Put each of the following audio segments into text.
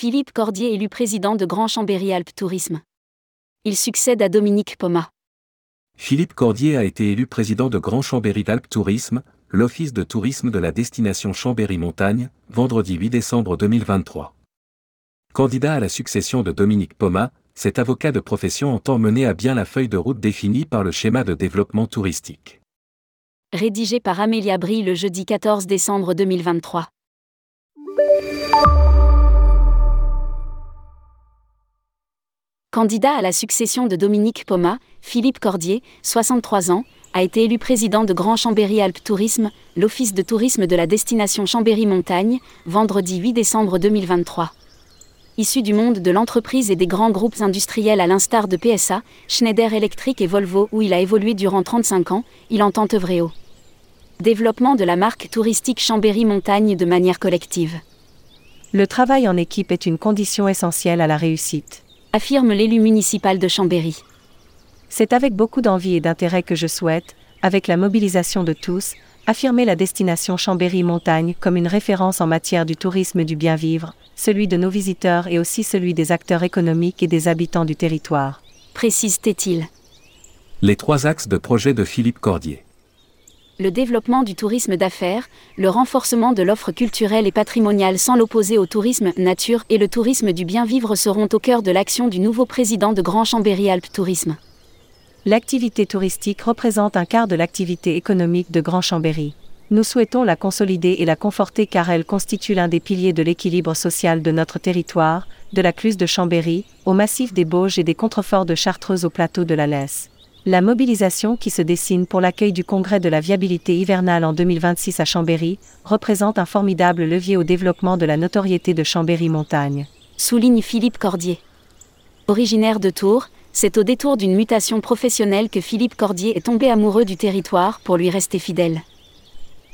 Philippe Cordier élu président de Grand Chambéry Alpes Tourisme. Il succède à Dominique Poma. Philippe Cordier a été élu président de Grand Chambéry Alpes Tourisme, l'office de tourisme de la destination Chambéry-Montagne, vendredi 8 décembre 2023. Candidat à la succession de Dominique Poma, cet avocat de profession entend mener à bien la feuille de route définie par le schéma de développement touristique. Rédigé par Amélia Brie le jeudi 14 décembre 2023. Candidat à la succession de Dominique Poma, Philippe Cordier, 63 ans, a été élu président de Grand Chambéry Alpes Tourisme, l'office de tourisme de la destination Chambéry-Montagne, vendredi 8 décembre 2023. Issu du monde de l'entreprise et des grands groupes industriels à l'instar de PSA, Schneider Electric et Volvo où il a évolué durant 35 ans, il entend œuvrer au développement de la marque touristique Chambéry-Montagne de manière collective. Le travail en équipe est une condition essentielle à la réussite affirme l'élu municipal de Chambéry. C'est avec beaucoup d'envie et d'intérêt que je souhaite, avec la mobilisation de tous, affirmer la destination Chambéry-Montagne comme une référence en matière du tourisme du bien-vivre, celui de nos visiteurs et aussi celui des acteurs économiques et des habitants du territoire. Précise-t-il. Les trois axes de projet de Philippe Cordier le développement du tourisme d'affaires, le renforcement de l'offre culturelle et patrimoniale sans l'opposer au tourisme nature et le tourisme du bien-vivre seront au cœur de l'action du nouveau président de Grand Chambéry Alpes Tourisme. L'activité touristique représente un quart de l'activité économique de Grand Chambéry. Nous souhaitons la consolider et la conforter car elle constitue l'un des piliers de l'équilibre social de notre territoire, de la Cluse de Chambéry, au massif des Bauges et des contreforts de Chartreuse au plateau de la Lesse. La mobilisation qui se dessine pour l'accueil du congrès de la viabilité hivernale en 2026 à Chambéry représente un formidable levier au développement de la notoriété de Chambéry-Montagne. Souligne Philippe Cordier. Originaire de Tours, c'est au détour d'une mutation professionnelle que Philippe Cordier est tombé amoureux du territoire pour lui rester fidèle.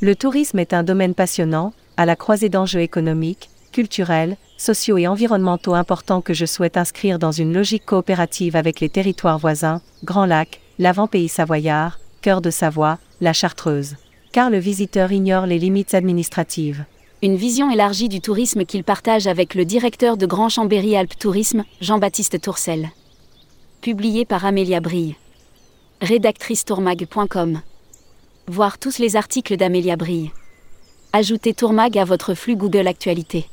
Le tourisme est un domaine passionnant, à la croisée d'enjeux économiques, culturels, sociaux et environnementaux importants que je souhaite inscrire dans une logique coopérative avec les territoires voisins, Grand Lac, l'avant-pays savoyard, cœur de Savoie, la Chartreuse. Car le visiteur ignore les limites administratives. Une vision élargie du tourisme qu'il partage avec le directeur de Grand Chambéry Alpes Tourisme, Jean-Baptiste Tourcel. Publié par Amélia Brille. Rédactrice tourmag.com. Voir tous les articles d'Amélia Brille. Ajoutez Tourmag à votre flux Google Actualité.